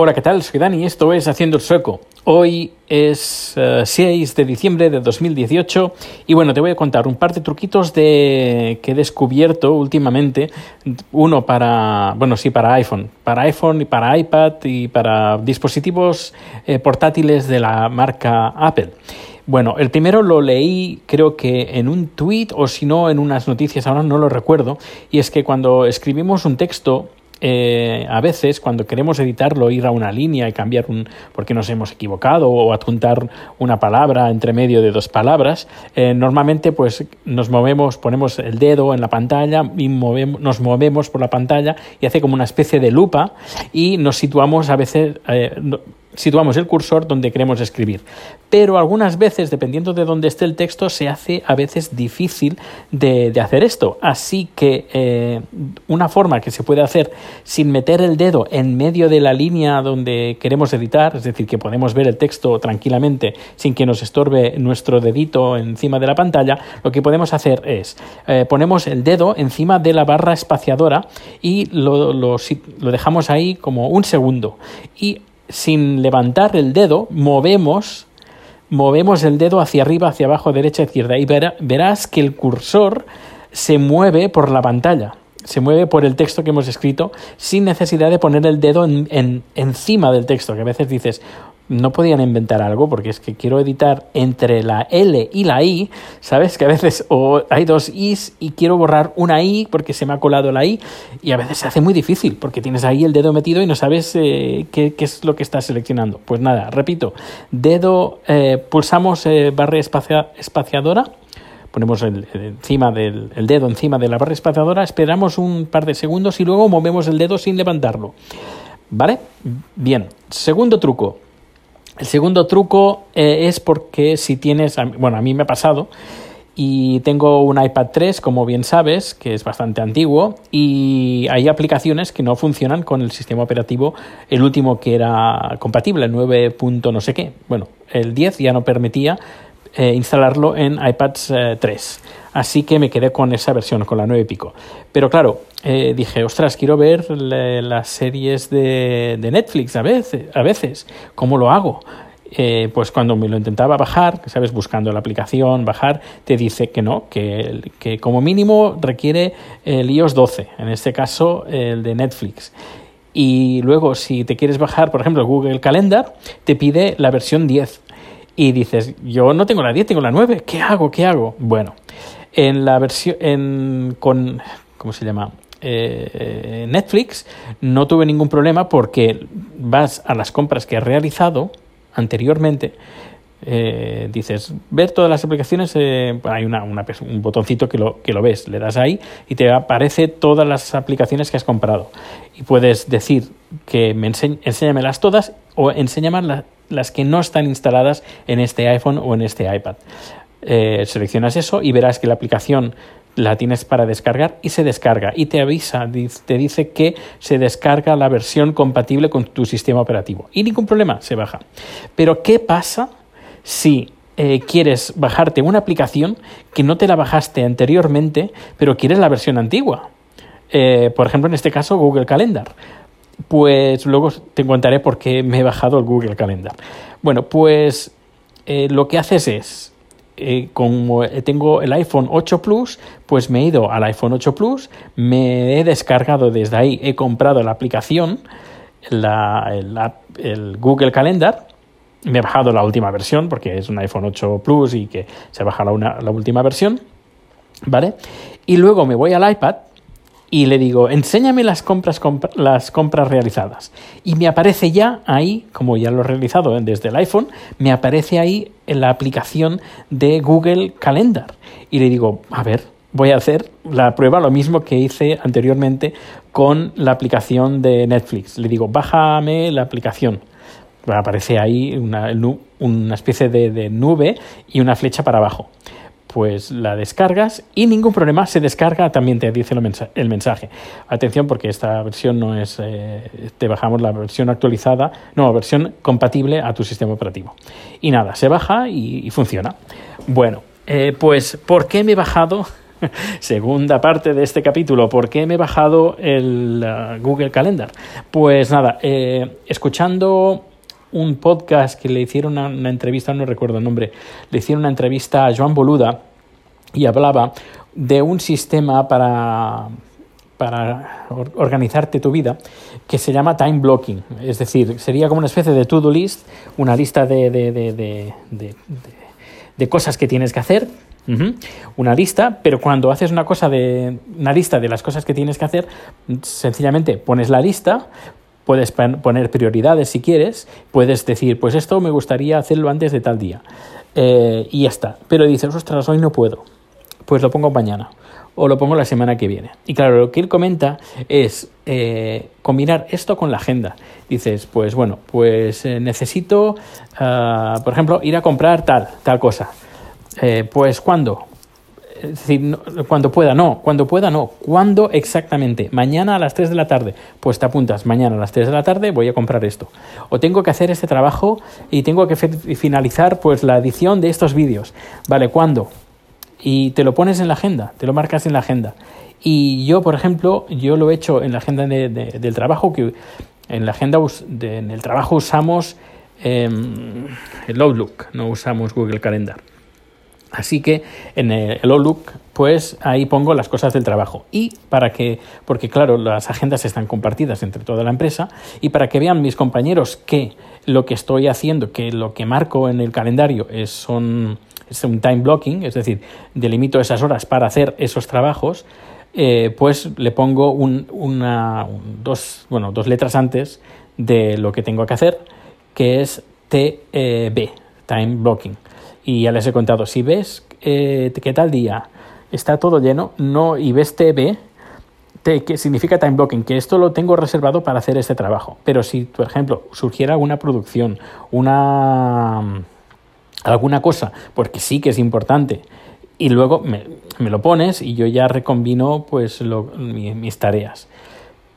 Hola, ¿qué tal? Soy Dani, esto es Haciendo el Sueco. Hoy es 6 eh, de diciembre de 2018 y bueno, te voy a contar un par de truquitos de, que he descubierto últimamente. Uno para, bueno, sí, para iPhone, para iPhone y para iPad y para dispositivos eh, portátiles de la marca Apple. Bueno, el primero lo leí creo que en un tweet o si no en unas noticias, ahora no lo recuerdo, y es que cuando escribimos un texto eh, a veces cuando queremos editarlo, ir a una línea y cambiar un porque nos hemos equivocado o adjuntar una palabra entre medio de dos palabras, eh, normalmente pues nos movemos, ponemos el dedo en la pantalla y movemos, nos movemos por la pantalla y hace como una especie de lupa y nos situamos a veces eh, situamos el cursor donde queremos escribir. Pero algunas veces, dependiendo de dónde esté el texto, se hace a veces difícil de, hacer esto. Así que eh, una forma que se puede hacer sin meter el dedo en medio de la línea donde queremos editar, es decir, que podemos ver el texto tranquilamente sin que nos estorbe nuestro dedito encima de la pantalla, lo que podemos hacer es eh, ponemos el dedo encima de la barra espaciadora y lo, lo dejamos ahí como un segundo. Y sin levantar el dedo, movemos, movemos el dedo hacia arriba, hacia abajo, derecha, izquierda, y verás que el cursor se mueve por la pantalla, se mueve por el texto que hemos escrito sin necesidad de poner el dedo en, encima del texto, que a veces dices, no podían inventar algo porque es que quiero editar entre la L y la I, ¿sabes? Que a veces hay dos Is y quiero borrar una I porque se me ha colado la I y a veces se hace muy difícil porque tienes ahí el dedo metido y no sabes eh, qué, es lo que estás seleccionando. Pues nada, repito, dedo, eh, pulsamos eh, barra espaciadora ponemos el, encima del el dedo encima de la barra espaciadora, esperamos un par de segundos y luego movemos el dedo sin levantarlo. ¿Vale? Bien, segundo truco el segundo truco eh, es porque si tienes, bueno, a mí me ha pasado y tengo un iPad 3, como bien sabes, que es bastante antiguo, y hay aplicaciones que no funcionan con el sistema operativo, el último que era compatible, el 9. no sé qué. Bueno, el 10 ya no permitía eh, instalarlo en iPads 3. Eh, Así que me quedé con esa versión, con la 9 y pico. Pero claro, eh, dije, ostras, quiero ver las series de, Netflix a veces. ¿Cómo lo hago? pues cuando me lo intentaba bajar, sabes, buscando la aplicación, bajar, te dice que no, que, que como mínimo requiere el iOS 12, en este caso el de Netflix. Y luego, si te quieres bajar, por ejemplo, Google Calendar, te pide la versión 10 y dices, yo no tengo la 10, tengo la 9, ¿qué hago? ¿Qué hago? Bueno, en la versión, en, con, ¿cómo se llama? Eh, Netflix no tuve ningún problema porque vas a las compras que has realizado anteriormente, eh, dices, ver todas las aplicaciones, eh, hay una, un botoncito que lo, que lo ves, le das ahí y te aparece todas las aplicaciones que has comprado. Y puedes decir que me enséñamelas todas o enséñame las que no están instaladas en este iPhone o en este iPad. Eh, seleccionas eso y verás que la aplicación la tienes para descargar y se descarga y te avisa, te dice que se descarga la versión compatible con tu sistema operativo y ningún problema, se baja. Pero ¿qué pasa si eh, quieres bajarte una aplicación que no te la bajaste anteriormente, pero quieres la versión antigua? Eh, por ejemplo, en este caso, Google Calendar pues luego te contaré por qué me he bajado el Google Calendar. Bueno, pues eh, lo que haces es, eh, como tengo el iPhone 8 Plus, pues me he ido al iPhone 8 Plus, me he descargado desde ahí, he comprado la aplicación, la, el, Google Calendar, me he bajado la última versión porque es un iPhone 8 Plus y que se baja la, la última versión, ¿vale? Y luego me voy al iPad y le digo, enséñame las compras, las compras realizadas. Y me aparece ya ahí, como ya lo he realizado desde el iPhone, me aparece ahí en la aplicación de Google Calendar. Y le digo, a ver, voy a hacer la prueba, lo mismo que hice anteriormente con la aplicación de Netflix. Le digo, bájame la aplicación. Aparece ahí una, una especie de, de nube y una flecha para abajo pues la descargas y ningún problema, se descarga, también te dice el mensaje. Atención porque esta versión no es, eh, te bajamos la versión actualizada, no, versión compatible a tu sistema operativo. Y nada, se baja y, funciona. Bueno, eh, pues ¿por qué me he bajado segunda parte de este capítulo. ¿Por qué me he bajado el uh, Google Calendar? Pues nada, eh, escuchando un podcast que le hicieron una, entrevista, no recuerdo el nombre, le hicieron una entrevista a Joan Boluda y hablaba de un sistema para para organizarte tu vida, que se llama time blocking. Es decir, sería como una especie de to-do list, una lista de, de, de, de, cosas que tienes que hacer, una lista, pero cuando haces una cosa de una lista de las cosas que tienes que hacer, sencillamente pones la lista, puedes poner prioridades si quieres, puedes decir, pues esto me gustaría hacerlo antes de tal día. Eh, y ya está. Pero dices, ostras, hoy no puedo. Pues lo pongo mañana o lo pongo la semana que viene. Y claro, lo que él comenta es eh, combinar esto con la agenda. Dices, pues bueno, pues eh, necesito, uh, por ejemplo, ir a comprar tal, tal cosa. Pues ¿cuándo? Es decir, no, cuando pueda, no, cuando pueda, no. ¿Cuándo exactamente? Mañana a las 3 de la tarde. Pues te apuntas, mañana a las 3 de la tarde voy a comprar esto. O tengo que hacer este trabajo y tengo que finalizar pues la edición de estos vídeos. Vale, ¿cuándo? y te lo pones en la agenda, te lo marcas en la agenda. Y yo, por ejemplo, yo lo he hecho en la agenda de, de, del trabajo, que en la agenda de, en el trabajo usamos eh, el Outlook, no usamos Google Calendar. Así que en el Outlook, pues ahí pongo las cosas del trabajo. Y para que, porque claro, las agendas están compartidas entre toda la empresa, y para que vean mis compañeros que lo que estoy haciendo, que lo que marco en el calendario es, son es un time blocking, es decir, delimito esas horas para hacer esos trabajos, eh, pues le pongo un, una, un, dos, bueno, dos letras antes de lo que tengo que hacer, que es TB, time blocking. Y ya les he contado, si ves eh, que tal día está todo lleno, no y ves TB, T, que significa time blocking, que esto lo tengo reservado para hacer este trabajo. Pero si, por ejemplo, surgiera alguna producción, una alguna cosa, porque sí que es importante, y luego me, lo pones y yo ya recombino pues lo, mi, mis tareas.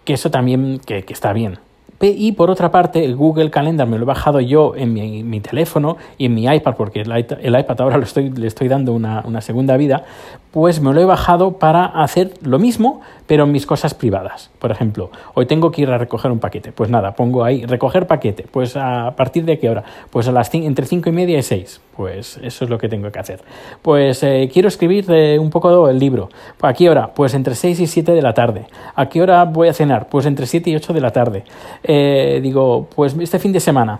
Que eso también que, que está bien. Y por otra parte, el Google Calendar me lo he bajado yo en mi, teléfono y en mi iPad, porque el, el iPad ahora lo estoy, le estoy dando una, una, segunda vida, pues me lo he bajado para hacer lo mismo, pero en mis cosas privadas. Por ejemplo, hoy tengo que ir a recoger un paquete. Pues nada, pongo ahí, recoger paquete. Pues a partir de qué hora? Pues a las entre 5 y media y 6. Pues eso es lo que tengo que hacer. Pues eh, quiero escribir eh, un poco el libro. ¿A qué hora? Pues entre 6 y 7 de la tarde. ¿A qué hora voy a cenar? Pues entre 7 y 8 de la tarde. Eh, digo, pues este fin de semana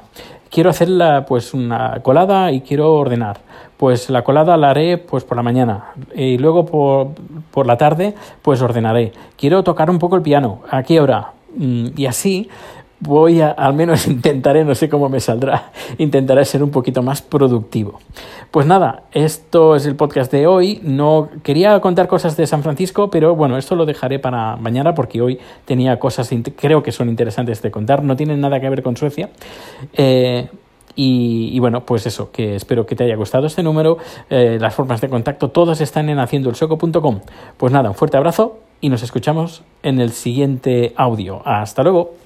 quiero hacer la, pues una colada y quiero ordenar. Pues la colada la haré pues por la mañana y luego por, por la tarde pues ordenaré. Quiero tocar un poco el piano. ¿A qué hora? Mm, y así voy a, al menos intentaré, no sé cómo me saldrá, intentaré ser un poquito más productivo. Pues nada, esto es el podcast de hoy. No quería contar cosas de San Francisco, pero bueno, esto lo dejaré para mañana porque hoy tenía cosas creo que son interesantes de contar. No tienen nada que ver con Suecia. Eh, y, bueno, pues eso, que espero que te haya gustado este número. Eh, las formas de contacto todas están en haciendoelsoco.com. Pues nada, un fuerte abrazo y nos escuchamos en el siguiente audio. Hasta luego.